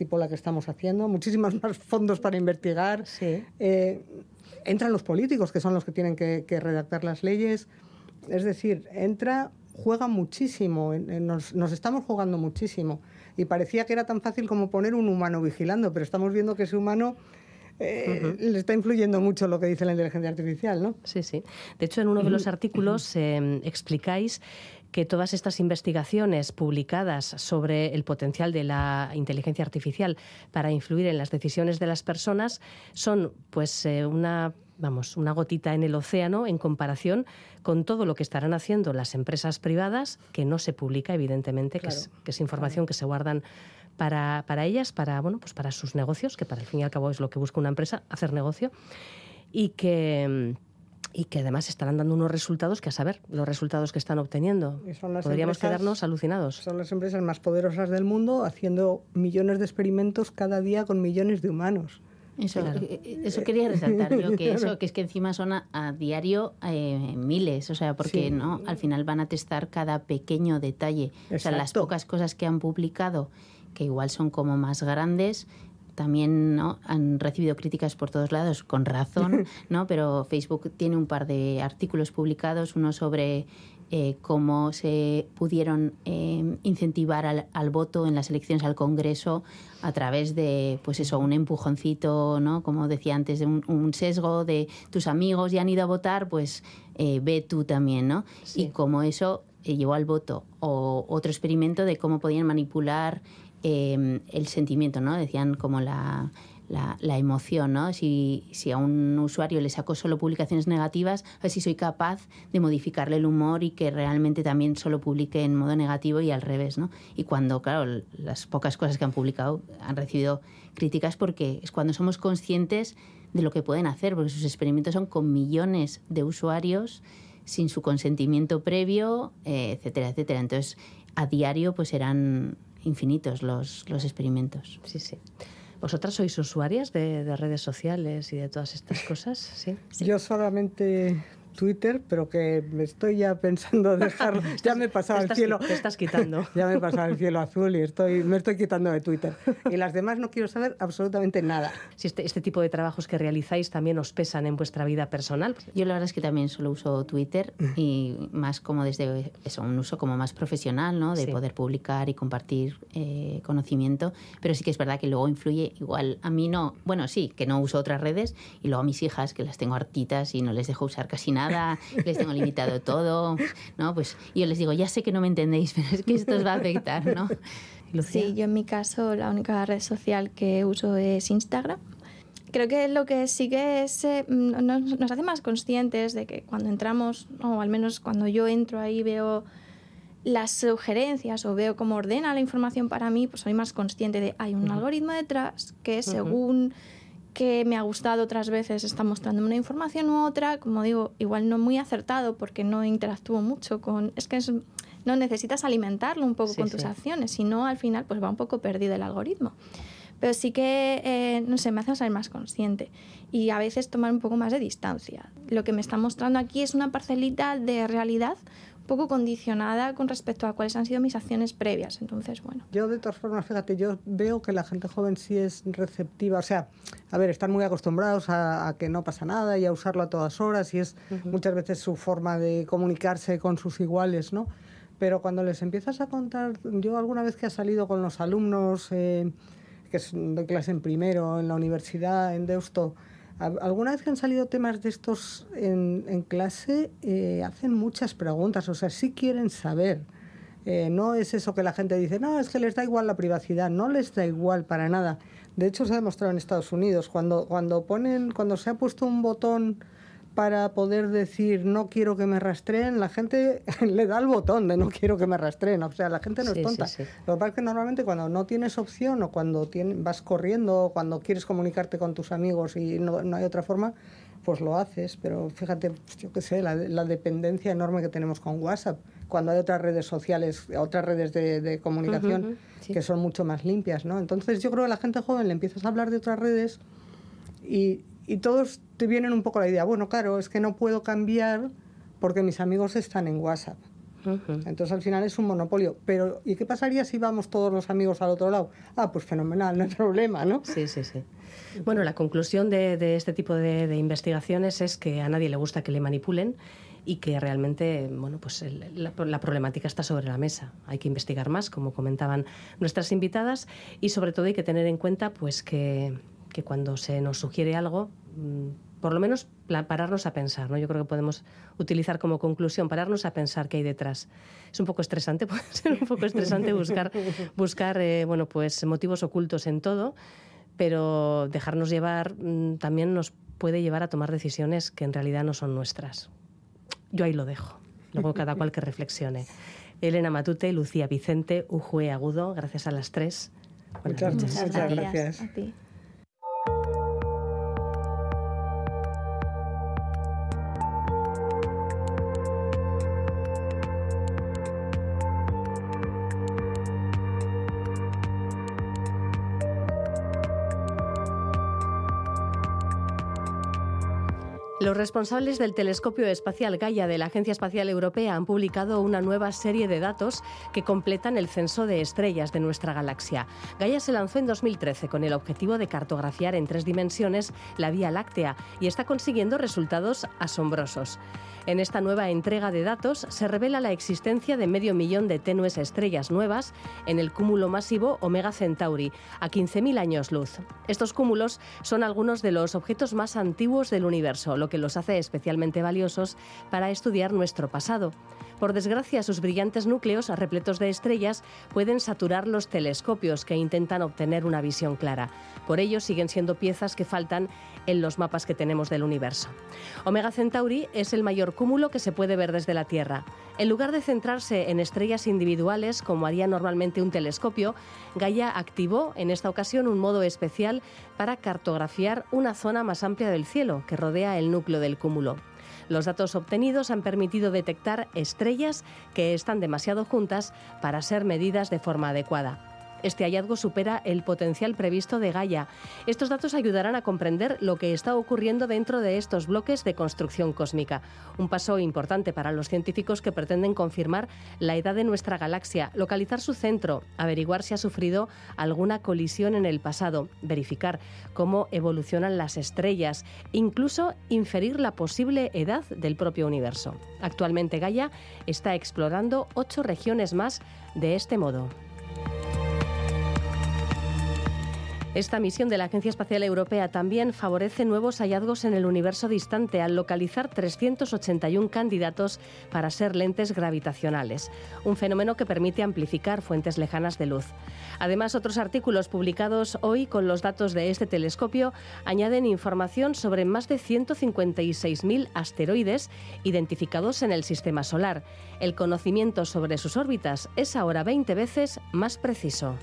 tipo la que estamos haciendo, muchísimos más fondos para investigar. Eh, entran los políticos, que son los que tienen que, redactar las leyes. Es decir, entra, juega muchísimo, nos, estamos jugando muchísimo. Y parecía que era tan fácil como poner un humano vigilando, pero estamos viendo que ese humano eh, le está influyendo mucho lo que dice la inteligencia artificial, ¿no? Sí, sí. De hecho, en uno de los artículos eh, explicáis que todas estas investigaciones publicadas sobre el potencial de la inteligencia artificial para influir en las decisiones de las personas son pues eh, una vamos, una gotita en el océano en comparación con todo lo que estarán haciendo las empresas privadas, que no se publica, evidentemente, que, es, información que se guardan para, para, ellas, para, bueno, pues para sus negocios, que para el fin y al cabo es lo que busca una empresa, hacer negocio, y que y que además estarán dando unos resultados que a saber los resultados que están obteniendo. Podríamos quedarnos alucinados. Son las empresas más poderosas del mundo haciendo millones de experimentos cada día con millones de humanos. Eso, eh, eh, eso quería resaltar yo, que eso, que es que encima son a, diario eh, miles, o sea, porque no, al final van a testar cada pequeño detalle. O sea, las pocas cosas que han publicado, que igual son como más grandes, también ¿no? han recibido críticas por todos lados, con razón, ¿no? pero Facebook tiene un par de artículos publicados, uno sobre eh, cómo se pudieron eh, incentivar al, voto en las elecciones al Congreso a través de, pues eso, un empujoncito, ¿no? Como decía antes, de un, sesgo de tus amigos ya han ido a votar, pues eh, ve tú también, ¿no? Y cómo eso llevó al voto. O otro experimento de cómo podían manipular Em, el sentimiento, ¿no? Decían como la, la, emoción, ¿no? Si, si, a un usuario le saco solo publicaciones negativas, a ver si soy capaz de modificarle el humor y que realmente también solo publique en modo negativo y al revés, ¿no? Y cuando, claro, las pocas cosas que han publicado han recibido críticas porque es cuando somos conscientes de lo que pueden hacer, porque sus experimentos son con millones de usuarios sin su consentimiento previo, eh, etcétera, etcétera. Entonces, a diario pues eran infinitos los, los experimentos. Sí, sí. ¿Vosotras sois usuarias de, de, redes sociales y de todas estas cosas? ¿Sí? Yo solamente Twitter, pero que me estoy ya pensando dejar. ya me he pasado el cielo. Te estás quitando. ya me he pasado el cielo azul y estoy, me estoy quitando de Twitter. Y las demás no quiero saber absolutamente nada. Si este, este tipo de trabajos que realizáis también os pesan en vuestra vida personal. Yo la verdad es que también solo uso Twitter y más como desde eso, un uso como más profesional, ¿no? De poder publicar y compartir eh, conocimiento. Pero sí que es verdad que luego influye igual. A mí no, bueno, sí, que no uso otras redes y luego a mis hijas que las tengo hartitas y no les dejo usar casi nada les tengo limitado todo, ¿no? Pues yo les digo, ya sé que no me entendéis, pero es que esto os va a afectar, ¿no? Sí, yo en mi caso la única red social que uso es Instagram. Creo que lo que sigue es, eh, nos, hace más conscientes de que cuando entramos, o al menos cuando yo entro ahí veo las sugerencias o veo cómo ordena la información para mí, pues soy más consciente de hay un algoritmo detrás que según que me ha gustado otras veces está mostrando una información u otra, como digo, igual no muy acertado porque no interactúo mucho con... Es que no necesitas alimentarlo un poco con tus acciones, si no al final pues va un poco perdido el algoritmo. Pero sí que, eh, no sé, me hace ser más consciente y a veces tomar un poco más de distancia. Lo que me está mostrando aquí es una parcelita de realidad poco condicionada con respecto a cuáles han sido mis acciones previas. Entonces, bueno. Yo, de todas formas, fíjate, yo veo que la gente joven sí es receptiva. O sea, a ver, están muy acostumbrados a, que no pasa nada y a usarlo a todas horas y es muchas veces su forma de comunicarse con sus iguales, ¿no? Pero cuando les empiezas a contar, yo alguna vez que he salido con los alumnos, eh, que es de clase en primero, en la universidad, en Deusto, Alguna vez que han salido temas de estos en, clase, eh, hacen muchas preguntas, o sea, sí quieren saber. Eh, no es eso que la gente dice, no, es que les da igual la privacidad, no les da igual para nada. De hecho, se ha demostrado en Estados Unidos, cuando, cuando, ponen, cuando se ha puesto un botón para poder decir no quiero que me rastreen, la gente le da el botón de no quiero que me rastreen. O sea, la gente no es tonta. Lo que pasa es que normalmente cuando no tienes opción o cuando vas corriendo o cuando quieres comunicarte con tus amigos y no, hay otra forma, pues lo haces. Pero fíjate, pues yo qué sé, la, dependencia enorme que tenemos con WhatsApp, cuando hay otras redes sociales, otras redes de, comunicación que son mucho más limpias, ¿no? Entonces yo creo que a la gente joven le empiezas a hablar de otras redes y, y todos te vienen un poco la idea, bueno, claro, es que no puedo cambiar porque mis amigos están en WhatsApp. Entonces al final es un monopolio. Pero ¿y qué pasaría si vamos todos los amigos al otro lado? Ah, pues fenomenal, no hay problema, ¿no? Sí, sí, sí. Bueno, la conclusión de, este tipo de, investigaciones es que a nadie le gusta que le manipulen y que realmente, bueno, pues la, la, problemática está sobre la mesa. Hay que investigar más, como comentaban nuestras invitadas, y sobre todo hay que tener en cuenta, pues que que cuando se nos sugiere algo, mm, por lo menos pararnos a pensar, ¿no? Yo creo que podemos utilizar como conclusión pararnos a pensar qué hay detrás. Es un poco estresante, puede ser un poco estresante buscar, buscar eh, bueno, pues motivos ocultos en todo, pero dejarnos llevar mm, también nos puede llevar a tomar decisiones que en realidad no son nuestras. Yo ahí lo dejo. Luego cada cual que reflexione. Elena Matute, Lucía Vicente, Ujue Agudo, gracias a las tres. Muchas, muchas, gracias. Los responsables del telescopio espacial Gaia de la Agencia Espacial Europea han publicado una nueva serie de datos que completan el censo de estrellas de nuestra galaxia. Gaia se lanzó en 2013 con el objetivo de cartografiar en tres dimensiones la Vía Láctea y está consiguiendo resultados asombrosos. En esta nueva entrega de datos se revela la existencia de medio millón de tenues estrellas nuevas en el cúmulo masivo Omega Centauri, a 15.000 años luz. Estos cúmulos son algunos de los objetos más antiguos del universo, lo que los hace especialmente valiosos para estudiar nuestro pasado. Por desgracia, sus brillantes núcleos, repletos de estrellas, pueden saturar los telescopios que intentan obtener una visión clara. Por ello, siguen siendo piezas que faltan en los mapas que tenemos del universo. Omega Centauri es el mayor cúmulo que se puede ver desde la Tierra. En lugar de centrarse en estrellas individuales, como haría normalmente un telescopio, Gaia activó en esta ocasión un modo especial para cartografiar una zona más amplia del cielo que rodea el núcleo del cúmulo. Los datos obtenidos han permitido detectar estrellas que están demasiado juntas para ser medidas de forma adecuada. Este hallazgo supera el potencial previsto de Gaia. Estos datos ayudarán a comprender lo que está ocurriendo dentro de estos bloques de construcción cósmica. Un paso importante para los científicos que pretenden confirmar la edad de nuestra galaxia, localizar su centro, averiguar si ha sufrido alguna colisión en el pasado, verificar cómo evolucionan las estrellas, incluso inferir la posible edad del propio universo. Actualmente Gaia está explorando ocho regiones más de este modo. Esta misión de la Agencia Espacial Europea también favorece nuevos hallazgos en el universo distante al localizar 381 candidatos para ser lentes gravitacionales, un fenómeno que permite amplificar fuentes lejanas de luz. Además, otros artículos publicados hoy con los datos de este telescopio añaden información sobre más de 156.000 asteroides identificados en el sistema solar. El conocimiento sobre sus órbitas es ahora 20 veces más preciso.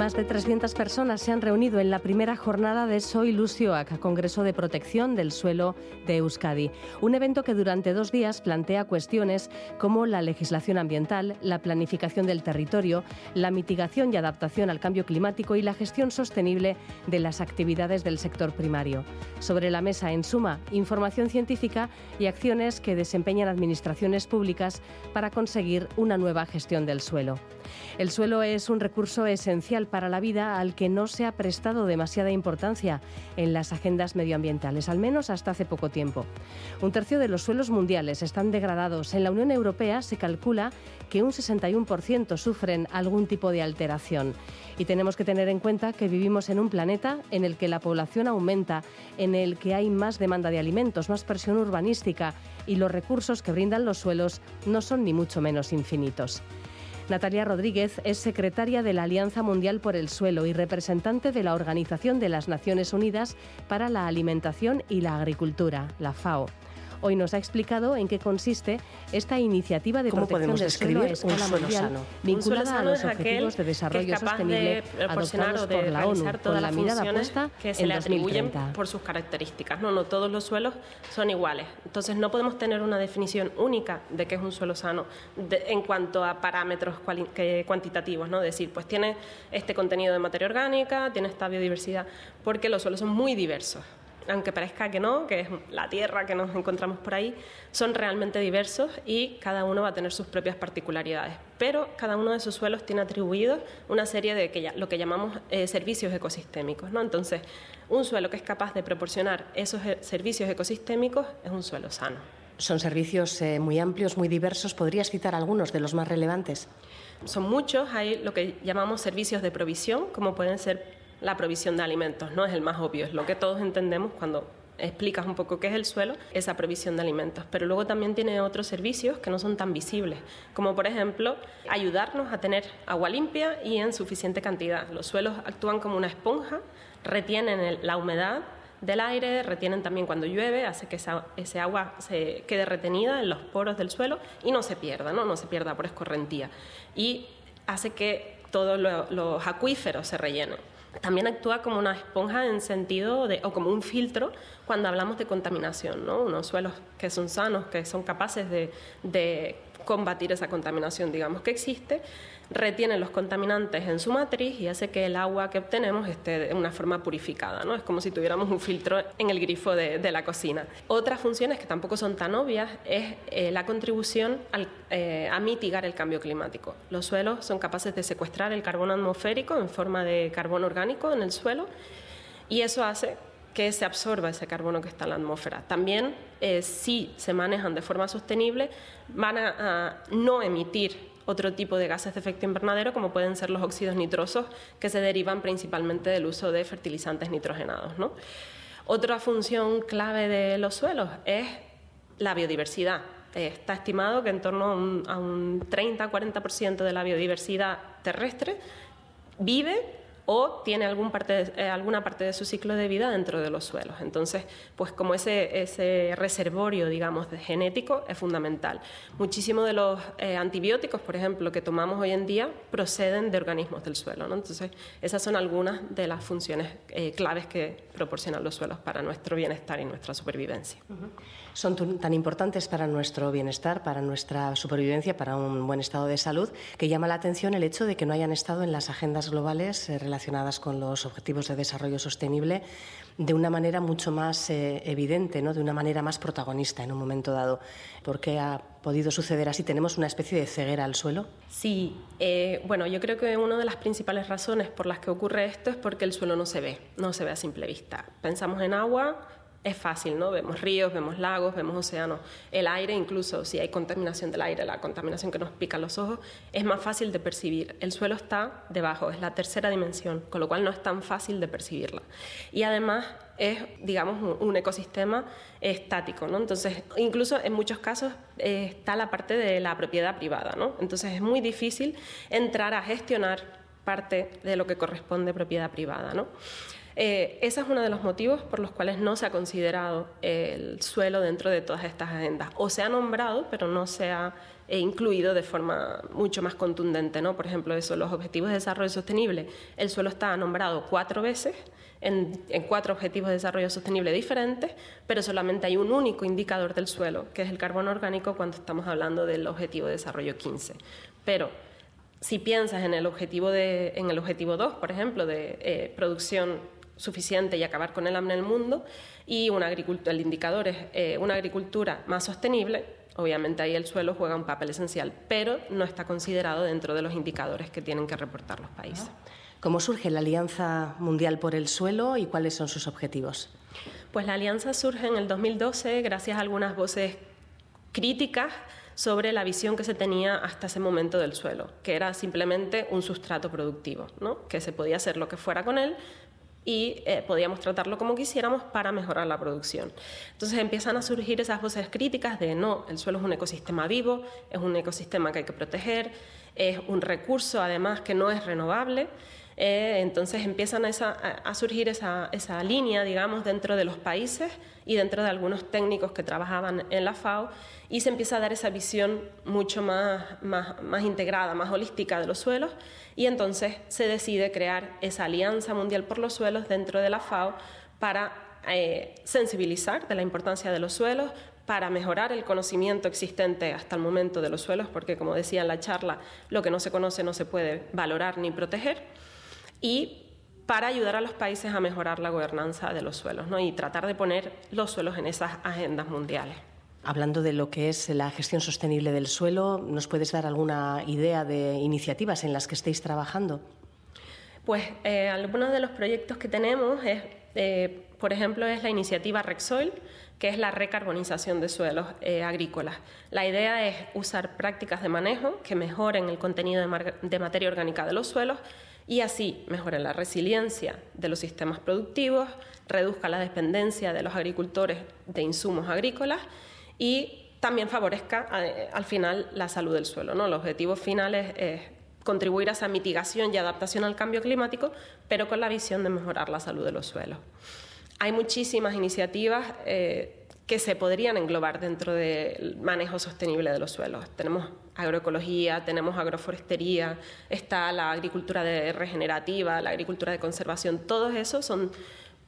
Más de 300 personas se han reunido en la primera jornada de Soy Lucioac, Congreso de Protección del Suelo de Euskadi. Un evento que durante dos días plantea cuestiones como la legislación ambiental, la planificación del territorio, la mitigación y adaptación al cambio climático y la gestión sostenible de las actividades del sector primario. Sobre la mesa, en suma, información científica y acciones que desempeñan administraciones públicas para conseguir una nueva gestión del suelo. El suelo es un recurso esencial para la vida al que no se ha prestado demasiada importancia en las agendas medioambientales, al menos hasta hace poco tiempo. Un tercio de los suelos mundiales están degradados. En la Unión Europea se calcula que un 61% sufren algún tipo de alteración. Y tenemos que tener en cuenta que vivimos en un planeta en el que la población aumenta, en el que hay más demanda de alimentos, más presión urbanística y los recursos que brindan los suelos no son ni mucho menos infinitos. Natalia Rodríguez es secretaria de la Alianza Mundial por el Suelo y representante de la Organización de las Naciones Unidas para la Alimentación y la Agricultura, la FAO. Hoy nos ha explicado en qué consiste esta iniciativa de ¿Cómo protección podemos del suelo a describir un escala suelo mundial, sano? vinculada Un suelo a sano los objetivos de desarrollo capaz sostenible de proporcionar adoptados o de por la ONU realizar con todas la las mirada funciones puesta que se en le atribuyen 2030. por sus características. No, no todos los suelos son iguales. Entonces no podemos tener una definición única de qué es un suelo sano de- en cuanto a parámetros que- cuantitativos, ¿no? Decir, pues tiene este contenido de materia orgánica, tiene esta biodiversidad, porque los suelos son muy diversos. Aunque parezca que no, que es la tierra que nos encontramos por ahí, son realmente diversos y cada uno va a tener sus propias particularidades. Pero cada uno de esos suelos tiene atribuidos una serie de que ya- lo que llamamos eh, servicios ecosistémicos. ¿no? Entonces, un suelo que es capaz de proporcionar esos eh, servicios ecosistémicos es un suelo sano. Son servicios eh, muy amplios, muy diversos. ¿Podrías citar algunos de los más relevantes? Son muchos, hay lo que llamamos servicios de provisión, como pueden ser la provisión de alimentos, ¿no? Es el más obvio, es lo que todos entendemos cuando explicas un poco qué es el suelo, esa provisión de alimentos. Pero luego también tiene otros servicios que no son tan visibles, como por ejemplo ayudarnos a tener agua limpia y en suficiente cantidad. Los suelos actúan como una esponja, retienen la humedad del aire, retienen también cuando llueve, hace que esa, ese agua se quede retenida en los poros del suelo y no se pierda, no, no se pierda por escorrentía. Y hace que todos lo- los acuíferos se rellenen. También actúa como una esponja en sentido de, o como un filtro cuando hablamos de contaminación, ¿no? Unos suelos que son sanos, que son capaces de, de combatir esa contaminación, digamos, que existe, retienen los contaminantes en su matriz y hace que el agua que obtenemos esté de una forma purificada, ¿no? Es como si tuviéramos un filtro en el grifo de, de la cocina. Otras funciones que tampoco son tan obvias es eh, la contribución al- eh, a mitigar el cambio climático. Los suelos son capaces de secuestrar el carbono atmosférico en forma de carbono orgánico en el suelo y eso hace que se absorba ese carbono que está en la atmósfera. También, eh, si se manejan de forma sostenible, van a no emitir otro tipo de gases de efecto invernadero, como pueden ser los óxidos nitrosos, que se derivan principalmente del uso de fertilizantes nitrogenados. Otra función clave de los suelos es la biodiversidad. Está estimado que en torno a un, a un 30-40% de la biodiversidad terrestre vive o tiene eh, alguna parte de su ciclo de vida dentro de los suelos. Entonces, pues como ese, ese reservorio, digamos, genético es fundamental. Muchísimos de los eh, antibióticos, por ejemplo, que tomamos hoy en día, proceden de organismos del suelo. ¿no? Entonces, esas son algunas de las funciones eh, claves que proporcionan los suelos para nuestro bienestar y nuestra supervivencia. Son tan importantes para nuestro bienestar, para nuestra supervivencia, para un buen estado de salud, que llama la atención el hecho de que no hayan estado en las agendas globales eh, relacionadas relacionadas con los objetivos de desarrollo sostenible de una manera mucho más eh, evidente, ¿no? de una manera más protagonista en un momento dado. ¿Por qué ha podido suceder así? ¿Tenemos una especie de ceguera al suelo? Sí, eh, bueno, yo creo que una de las principales razones por las que ocurre esto es porque el suelo no se ve, no se ve a simple vista. Pensamos en agua, es fácil, ¿no? Vemos ríos, vemos lagos, vemos océanos. El aire, incluso si hay contaminación del aire, la contaminación que nos pica los ojos, es más fácil de percibir. El suelo está debajo, es la tercera dimensión, con lo cual no es tan fácil de percibirla. Y además es, digamos, un, ecosistema estático, ¿no? Entonces, incluso en muchos casos eh, está la parte de la propiedad privada, ¿no? Entonces es muy difícil entrar a gestionar parte de lo que corresponde propiedad privada, ¿no? Eh, ese es uno de los motivos por los cuales no se ha considerado el suelo dentro de todas estas agendas. O se ha nombrado, pero no se ha eh, incluido de forma mucho más contundente. ¿no? Por ejemplo, eso, los objetivos de desarrollo sostenible. El suelo está nombrado cuatro veces en, cuatro objetivos de desarrollo sostenible diferentes, pero solamente hay un único indicador del suelo, que es el carbono orgánico cuando estamos hablando del objetivo de desarrollo 15. Pero si piensas en el objetivo, de, en el objetivo 2, por ejemplo, de eh, producción suficiente y acabar con el hambre en el mundo, y una agricultura, el indicador es eh, una agricultura más sostenible, obviamente ahí el suelo juega un papel esencial, pero no está considerado dentro de los indicadores que tienen que reportar los países. ¿Cómo surge la Alianza Mundial por el Suelo y cuáles son sus objetivos? Pues la alianza surge en el 2012 gracias a algunas voces críticas sobre la visión que se tenía hasta ese momento del suelo, que era simplemente un sustrato productivo, ¿no? que se podía hacer lo que fuera con él, y eh, podíamos tratarlo como quisiéramos para mejorar la producción. Entonces empiezan a surgir esas voces críticas de no, el suelo es un ecosistema vivo, es un ecosistema que hay que proteger, es un recurso además que no es renovable. Eh, entonces empiezan a, surgir esa, línea, digamos, dentro de los países y dentro de algunos técnicos que trabajaban en la FAO y se empieza a dar esa visión mucho más integrada, más holística de los suelos y entonces se decide crear esa Alianza Mundial por los Suelos dentro de la FAO para eh, sensibilizar de la importancia de los suelos, para mejorar el conocimiento existente hasta el momento de los suelos, porque como decía en la charla, lo que no se conoce no se puede valorar ni proteger, y para ayudar a los países a mejorar la gobernanza de los suelos ¿no? y tratar de poner los suelos en esas agendas mundiales. Hablando de lo que es la gestión sostenible del suelo, ¿nos puedes dar alguna idea de iniciativas en las que estéis trabajando? Pues eh, algunos de los proyectos que tenemos es, eh, por ejemplo, es la iniciativa RECSOIL, que es la recarbonización de suelos eh, agrícolas. La idea es usar prácticas de manejo que mejoren el contenido de, materia orgánica de los suelos y así mejoren la resiliencia de los sistemas productivos, reduzca la dependencia de los agricultores de insumos agrícolas y también favorezca eh, al final la salud del suelo. ¿no? El objetivo final es, contribuir a esa mitigación y adaptación al cambio climático, pero con la visión de mejorar la salud de los suelos. Hay muchísimas iniciativas eh, que se podrían englobar dentro del manejo sostenible de los suelos. Tenemos agroecología, tenemos agroforestería, está la agricultura regenerativa, la agricultura de conservación, todos esos son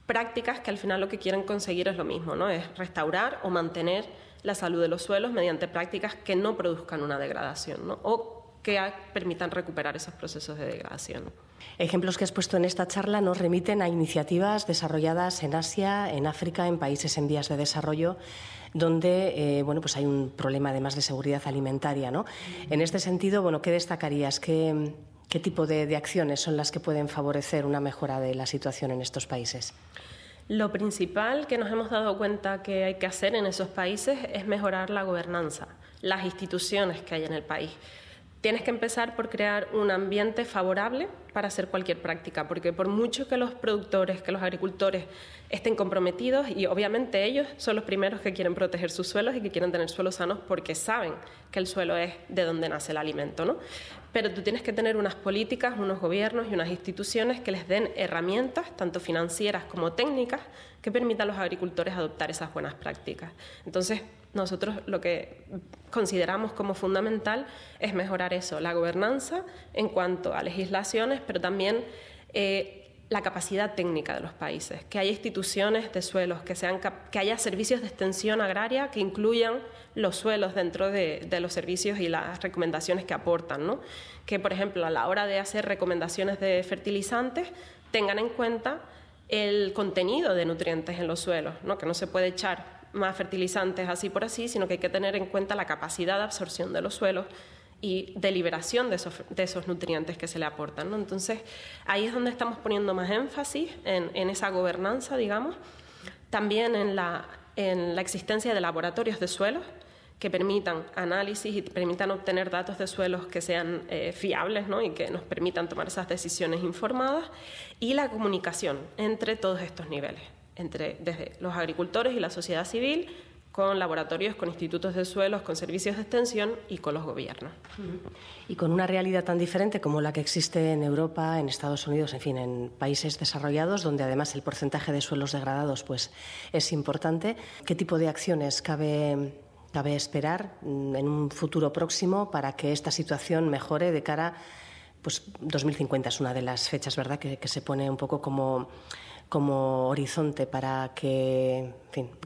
prácticas que al final lo que quieren conseguir es lo mismo, ¿no? Es restaurar o mantener la salud de los suelos mediante prácticas que no produzcan una degradación o que permitan recuperar esos procesos de degradación. Ejemplos que has puesto en esta charla nos remiten a iniciativas desarrolladas en Asia, en África, en países en vías de desarrollo, donde eh, bueno, pues hay un problema además de seguridad alimentaria. ¿no? En este sentido, bueno, ¿qué destacarías? ¿Qué, qué tipo de acciones son las que pueden favorecer una mejora de la situación en estos países? Lo principal que nos hemos dado cuenta que hay que hacer en esos países es mejorar la gobernanza, las instituciones que hay en el país. Tienes que empezar por crear un ambiente favorable para hacer cualquier práctica, porque por mucho que los productores, que los agricultores estén comprometidos, y obviamente ellos son los primeros que quieren proteger sus suelos y que quieren tener suelos sanos porque saben que el suelo es de donde nace el alimento, ¿no? Pero tú tienes que tener unas políticas, unos gobiernos y unas instituciones que les den herramientas, tanto financieras como técnicas, que permitan a los agricultores adoptar esas buenas prácticas. Entonces, nosotros lo que consideramos como fundamental es mejorar eso, la gobernanza en cuanto a legislaciones, pero también eh, la capacidad técnica de los países, que haya instituciones de suelos, que, sean, que haya servicios de extensión agraria que incluyan los suelos dentro de, los servicios y las recomendaciones que aportan. ¿no? Que, por ejemplo, a la hora de hacer recomendaciones de fertilizantes, tengan en cuenta el contenido de nutrientes en los suelos, ¿no? que no se puede echar más fertilizantes así por así, sino que hay que tener en cuenta la capacidad de absorción de los suelos y de liberación de esos, nutrientes que se le aportan. Entonces, ahí es donde estamos poniendo más énfasis en, esa gobernanza, digamos, también en la, existencia de laboratorios de suelos que permitan análisis y permitan obtener datos de suelos que sean eh, fiables y que nos permitan tomar esas decisiones informadas, y la comunicación entre todos estos niveles, entre desde los agricultores y la sociedad civil, con laboratorios, con institutos de suelos, con servicios de extensión y con los gobiernos. Y con una realidad tan diferente como la que existe en Europa, en Estados Unidos, en fin, en países desarrollados, donde además el porcentaje de suelos degradados pues, es importante, ¿qué tipo de acciones cabe, cabe esperar mm, en un futuro próximo para que esta situación mejore de cara pues 2050 es una de las fechas, ¿verdad?, que, se pone un poco como como horizonte para que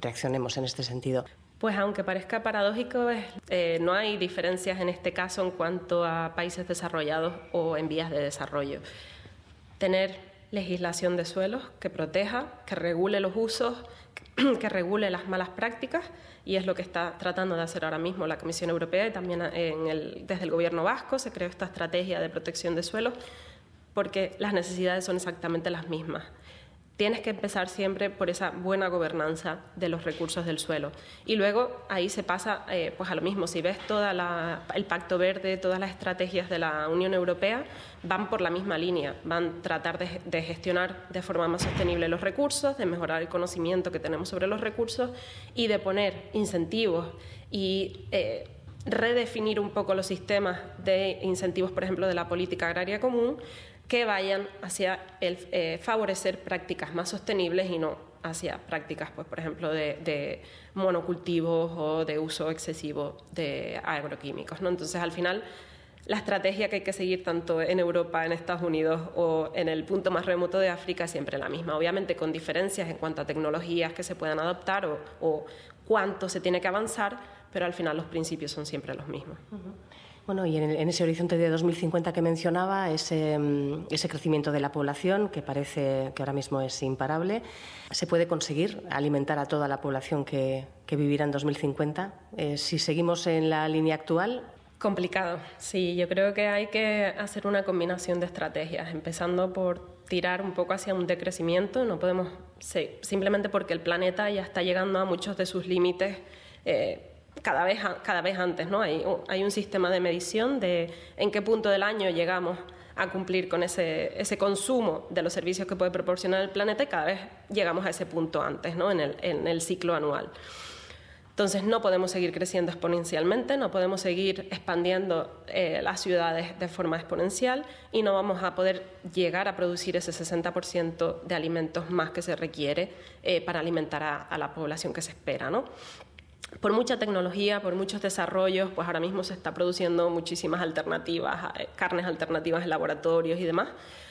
reaccionemos en este sentido? Pues aunque parezca paradójico, eh, no hay diferencias en este caso en cuanto a países desarrollados o en vías de desarrollo. Tener legislación de suelos que proteja, que regule los usos, que regule las malas prácticas, y es lo que está tratando de hacer ahora mismo la Comisión Europea y también desde el Gobierno vasco se creó esta estrategia de protección de suelos porque las necesidades son exactamente las mismas tienes que empezar siempre por esa buena gobernanza de los recursos del suelo. Y luego ahí se pasa eh, pues a lo mismo. Si ves todo el Pacto Verde, todas las estrategias de la Unión Europea, van por la misma línea. Van a tratar de, gestionar de forma más sostenible los recursos, de mejorar el conocimiento que tenemos sobre los recursos y de poner incentivos y... Eh, redefinir un poco los sistemas de incentivos, por ejemplo, de la política agraria común, que vayan hacia el eh, favorecer prácticas más sostenibles y no hacia prácticas, pues, por ejemplo, de, monocultivos o de uso excesivo de agroquímicos. ¿no? Entonces, al final, la estrategia que hay que seguir tanto en Europa, en Estados Unidos o en el punto más remoto de África es siempre la misma, obviamente con diferencias en cuanto a tecnologías que se puedan adoptar o, cuánto se tiene que avanzar, pero al final los principios son siempre los mismos. Bueno, y en, ese horizonte de 2050 que mencionaba, mm, ese, crecimiento de la población, que parece que ahora mismo es imparable, ¿se puede conseguir alimentar a toda la población que, vivirá en 2050? Eh, si seguimos en la línea actual. Complicado, sí. Yo creo que hay que hacer una combinación de estrategias, empezando por tirar un poco hacia un decrecimiento. No podemos, simplemente porque el planeta ya está llegando a muchos de sus límites. Eh, cada vez, cada vez antes, ¿no? Hay, hay un sistema de medición de en qué punto del año llegamos a cumplir con ese, ese, consumo de los servicios que puede proporcionar el planeta y cada vez llegamos a ese punto antes, ¿no? en, el, en el ciclo anual. Entonces no podemos seguir creciendo exponencialmente, no podemos seguir expandiendo eh, las ciudades de forma exponencial y no vamos a poder llegar a producir ese 60% de alimentos más que se requiere eh, para alimentar a, a, la población que se espera. ¿no? Por mucha tecnología, por muchos desarrollos, pues ahora mismo se está produciendo muchísimas alternativas, eh, carnes alternativas en laboratorios y demás,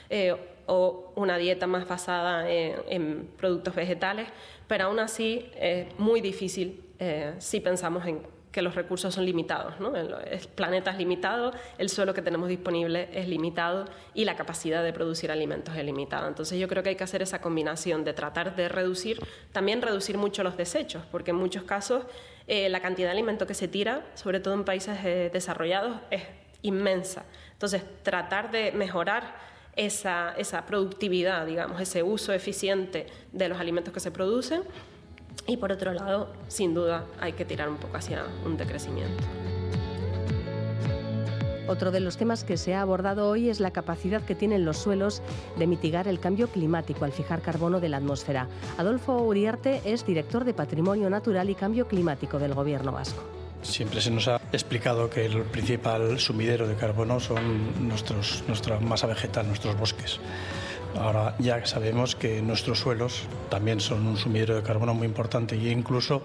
eh, o una dieta más basada en, productos vegetales, pero aún así es muy difícil eh, si pensamos en que los recursos son limitados, ¿no? el, planeta es limitado, el suelo que tenemos disponible es limitado y la capacidad de producir alimentos es limitada. Entonces yo creo que hay que hacer esa combinación de tratar de reducir, también reducir mucho los desechos, porque en muchos casos eh, la cantidad de alimento que se tira, sobre todo en países eh, desarrollados, es inmensa. Entonces tratar de mejorar esa, esa productividad, digamos, ese uso eficiente de los alimentos que se producen y por otro lado, sin duda, hay que tirar un poco hacia un decrecimiento. Otro de los temas que se ha abordado hoy es la capacidad que tienen los suelos de mitigar el cambio climático al fijar carbono de la atmósfera. Adolfo Uriarte es director de Patrimonio Natural y Cambio Climático del Gobierno vasco. Siempre se nos ha explicado que el principal sumidero de carbono son nuestros, nuestra masa vegetal, nuestros bosques. Ahora ya sabemos que nuestros suelos también son un sumidero de carbono muy importante e incluso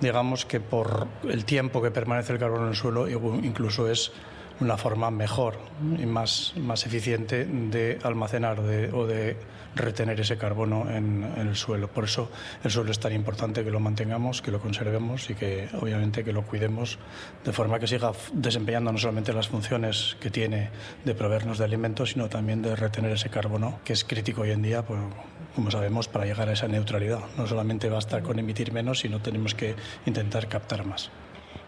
digamos que por el tiempo que permanece el carbono en el suelo incluso es una forma mejor y más, más eficiente de almacenar o de retener ese carbono en, el suelo. Por eso el suelo es tan importante que lo mantengamos, que lo conservemos y que obviamente que lo cuidemos de forma que siga desempeñando no solamente las funciones que tiene de proveernos de alimentos, sino también de retener ese carbono, que es crítico hoy en día, pues, como sabemos, para llegar a esa neutralidad. No solamente basta con emitir menos, sino tenemos que intentar captar más.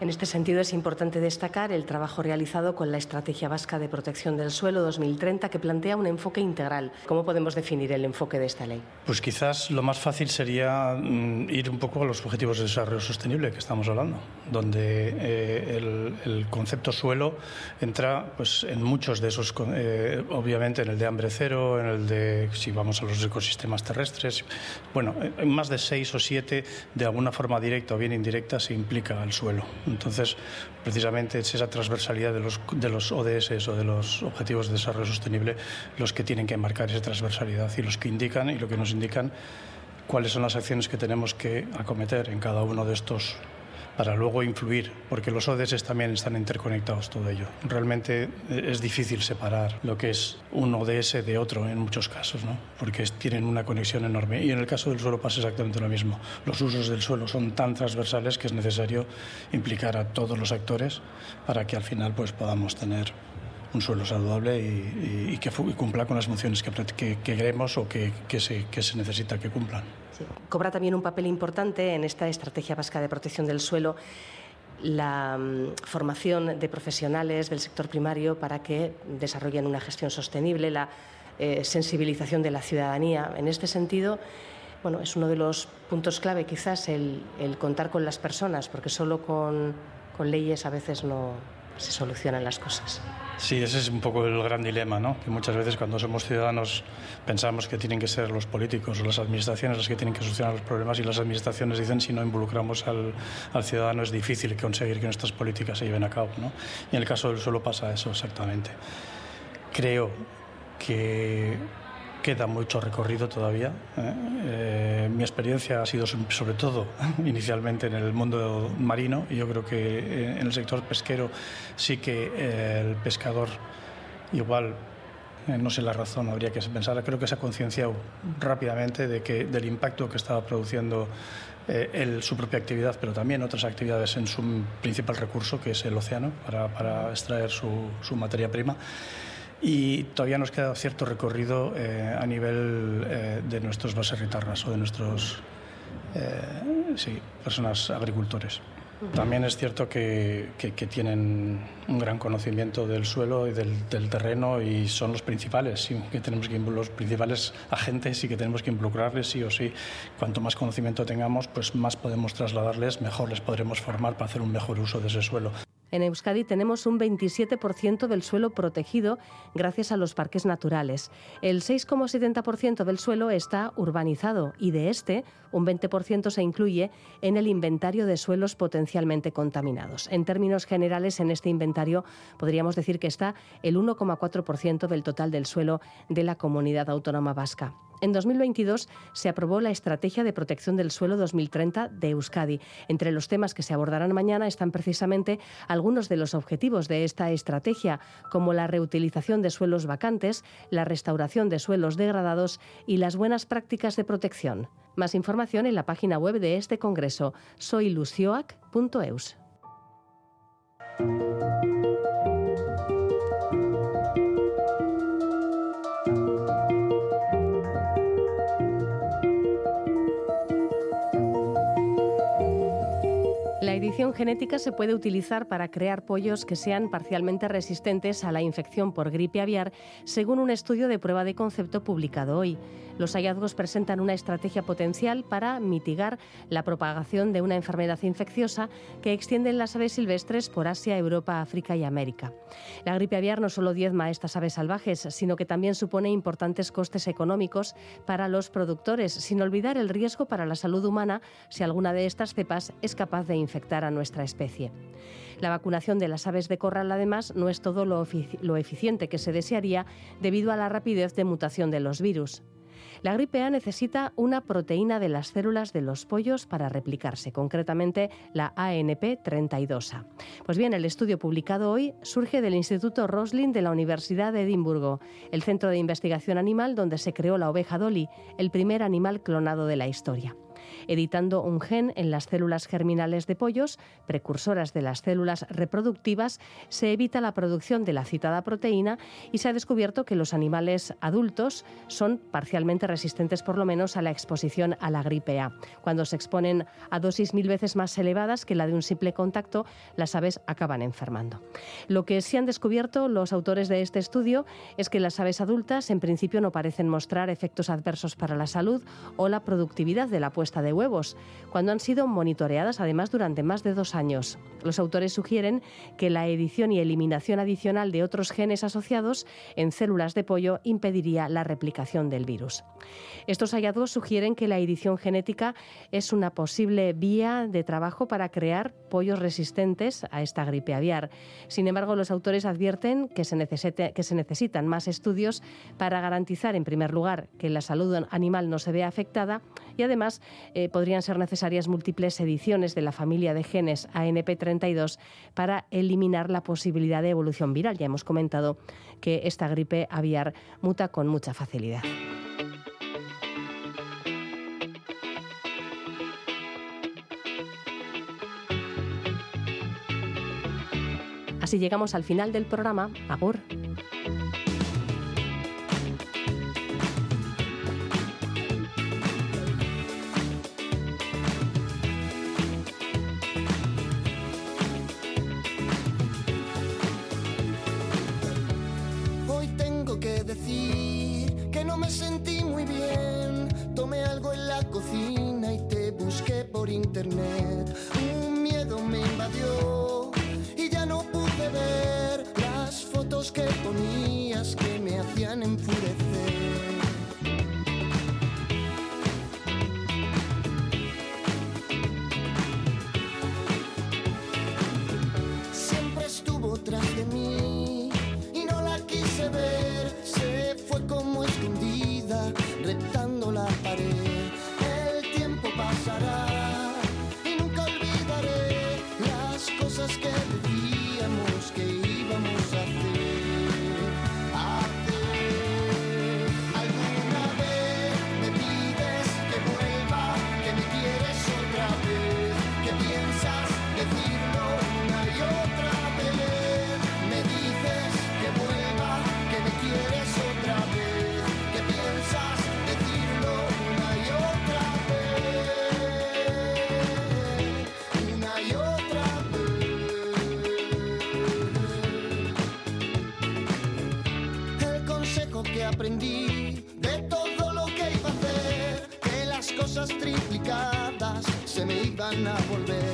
En este sentido, es importante destacar el trabajo realizado con la Estrategia Vasca de Protección del Suelo 2030, que plantea un enfoque integral. ¿Cómo podemos definir el enfoque de esta ley? Pues quizás lo más fácil sería mm, ir un poco a los objetivos de desarrollo sostenible que estamos hablando, donde eh, el, concepto suelo entra pues, en muchos de esos, eh, obviamente en el de hambre cero, en el de, si vamos a los ecosistemas terrestres, bueno, en más de seis o siete, de alguna forma directa o bien indirecta, se implica el suelo. Entonces, precisamente es esa transversalidad de los, de los ODS o de los Objetivos de Desarrollo Sostenible los que tienen que marcar esa transversalidad y los que indican y lo que nos indican cuáles son las acciones que tenemos que acometer en cada uno de estos para luego influir, porque los ODS también están interconectados todo ello. Realmente eh, es difícil separar lo que es un ODS de otro en muchos casos, ¿no? porque tienen una conexión enorme. Y en el caso del suelo pasa exactamente lo mismo. Los usos del suelo son tan transversales que es necesario implicar a todos los actores para que al final pues, podamos tener un suelo saludable y, que cumpla con las funciones que, que, queremos o que, se, que se necesita que cumplan. Cobra también un papel importante en esta estrategia vasca de protección del suelo la mm, formación de profesionales del sector primario para que desarrollen una gestión sostenible, la eh, sensibilización de la ciudadanía. En este sentido, bueno, es uno de los puntos clave quizás el, contar con las personas, porque solo con leyes a veces no, se solucionan las cosas. Sí, ese es un poco el gran dilema, ¿no? Que muchas veces cuando somos ciudadanos pensamos que tienen que ser los políticos o las administraciones las que tienen que solucionar los problemas y las administraciones dicen si no involucramos al, al ciudadano es difícil conseguir que nuestras políticas se lleven a cabo, ¿no? Y en el caso del suelo pasa eso exactamente. Creo que queda mucho recorrido todavía. ¿eh? Eh, mi experiencia ha sido sobre todo inicialmente en el mundo marino y yo creo que eh, en el sector pesquero sí que el pescador igual no sé la razón, habría que pensar. Creo que se ha concienciado rápidamente de que, del impacto que estaba produciendo su propia actividad, pero también otras actividades en su principal recurso, que es el océano, para, para extraer su, su materia prima y todavía nos queda cierto recorrido eh, a nivel eh, de nuestros baserritarras o de nuestros eh, sí, personas agricultores. También es cierto que, que, tienen un gran conocimiento del suelo y del, del, terreno y son los principales, que tenemos que los principales agentes y que tenemos que involucrarles sí o sí. Cuanto más conocimiento tengamos, pues más podemos trasladarles, mejor les podremos formar para hacer un mejor uso de ese suelo. En Euskadi tenemos un 27% del suelo protegido gracias a los parques naturales. El 6,70% del suelo está urbanizado y de este un 20% se incluye en el inventario de suelos potencialmente contaminados. En términos generales, en este inventario podríamos decir que está el 1,4% del total del suelo de la comunidad autónoma vasca. En 2022 se aprobó la Estrategia de Protección del Suelo 2030 de Euskadi. Entre los temas que se abordarán mañana están precisamente algunos de los objetivos de esta estrategia, como la reutilización de suelos vacantes, la restauración de suelos degradados y las buenas prácticas de protección. Más información en la página web de este congreso, soylucioac.eus. edición genética se puede utilizar para crear pollos que sean parcialmente resistentes a la infección por gripe aviar, según un estudio de prueba de concepto publicado hoy. Los hallazgos presentan una estrategia potencial para mitigar la propagación de una enfermedad infecciosa que extiende las aves silvestres por Asia, Europa, África y América. La gripe aviar no solo diezma a estas aves salvajes, sino que también supone importantes costes económicos para los productores, sin olvidar el riesgo para la salud humana si alguna de estas cepas es capaz de infectar a nuestra especie. La vacunación de las aves de corral, además, no es todo lo eficiente que se desearía debido a la rapidez de mutación de los virus. La gripe A necesita una proteína de las células de los pollos para replicarse, concretamente la ANP32A. Pues bien, el estudio publicado hoy surge del Instituto Roslin de la Universidad de Edimburgo, el centro de investigación animal donde se creó la oveja Dolly, el primer animal clonado de la historia editando un gen en las células germinales de pollos, precursoras de las células reproductivas, se evita la producción de la citada proteína y se ha descubierto que los animales adultos son parcialmente resistentes por lo menos a la exposición a la gripe A. Cuando se exponen a dosis mil veces más elevadas que la de un simple contacto, las aves acaban enfermando. Lo que sí han descubierto los autores de este estudio es que las aves adultas en principio no parecen mostrar efectos adversos para la salud o la productividad de la puesta de huevos, cuando han sido monitoreadas además durante más de dos años. Los autores sugieren que la edición y eliminación adicional de otros genes asociados en células de pollo impediría la replicación del virus. Estos hallazgos sugieren que la edición genética es una posible vía de trabajo para crear pollos resistentes a esta gripe aviar. Sin embargo, los autores advierten que se, que se necesitan más estudios para garantizar, en primer lugar, que la salud animal no se vea afectada y además eh, podrían ser necesarias múltiples ediciones de la familia de genes ANP32 para eliminar la posibilidad de evolución viral. Ya hemos comentado que esta gripe aviar muta con mucha facilidad. Así llegamos al final del programa. Agur. Triplicadas se me van a volver.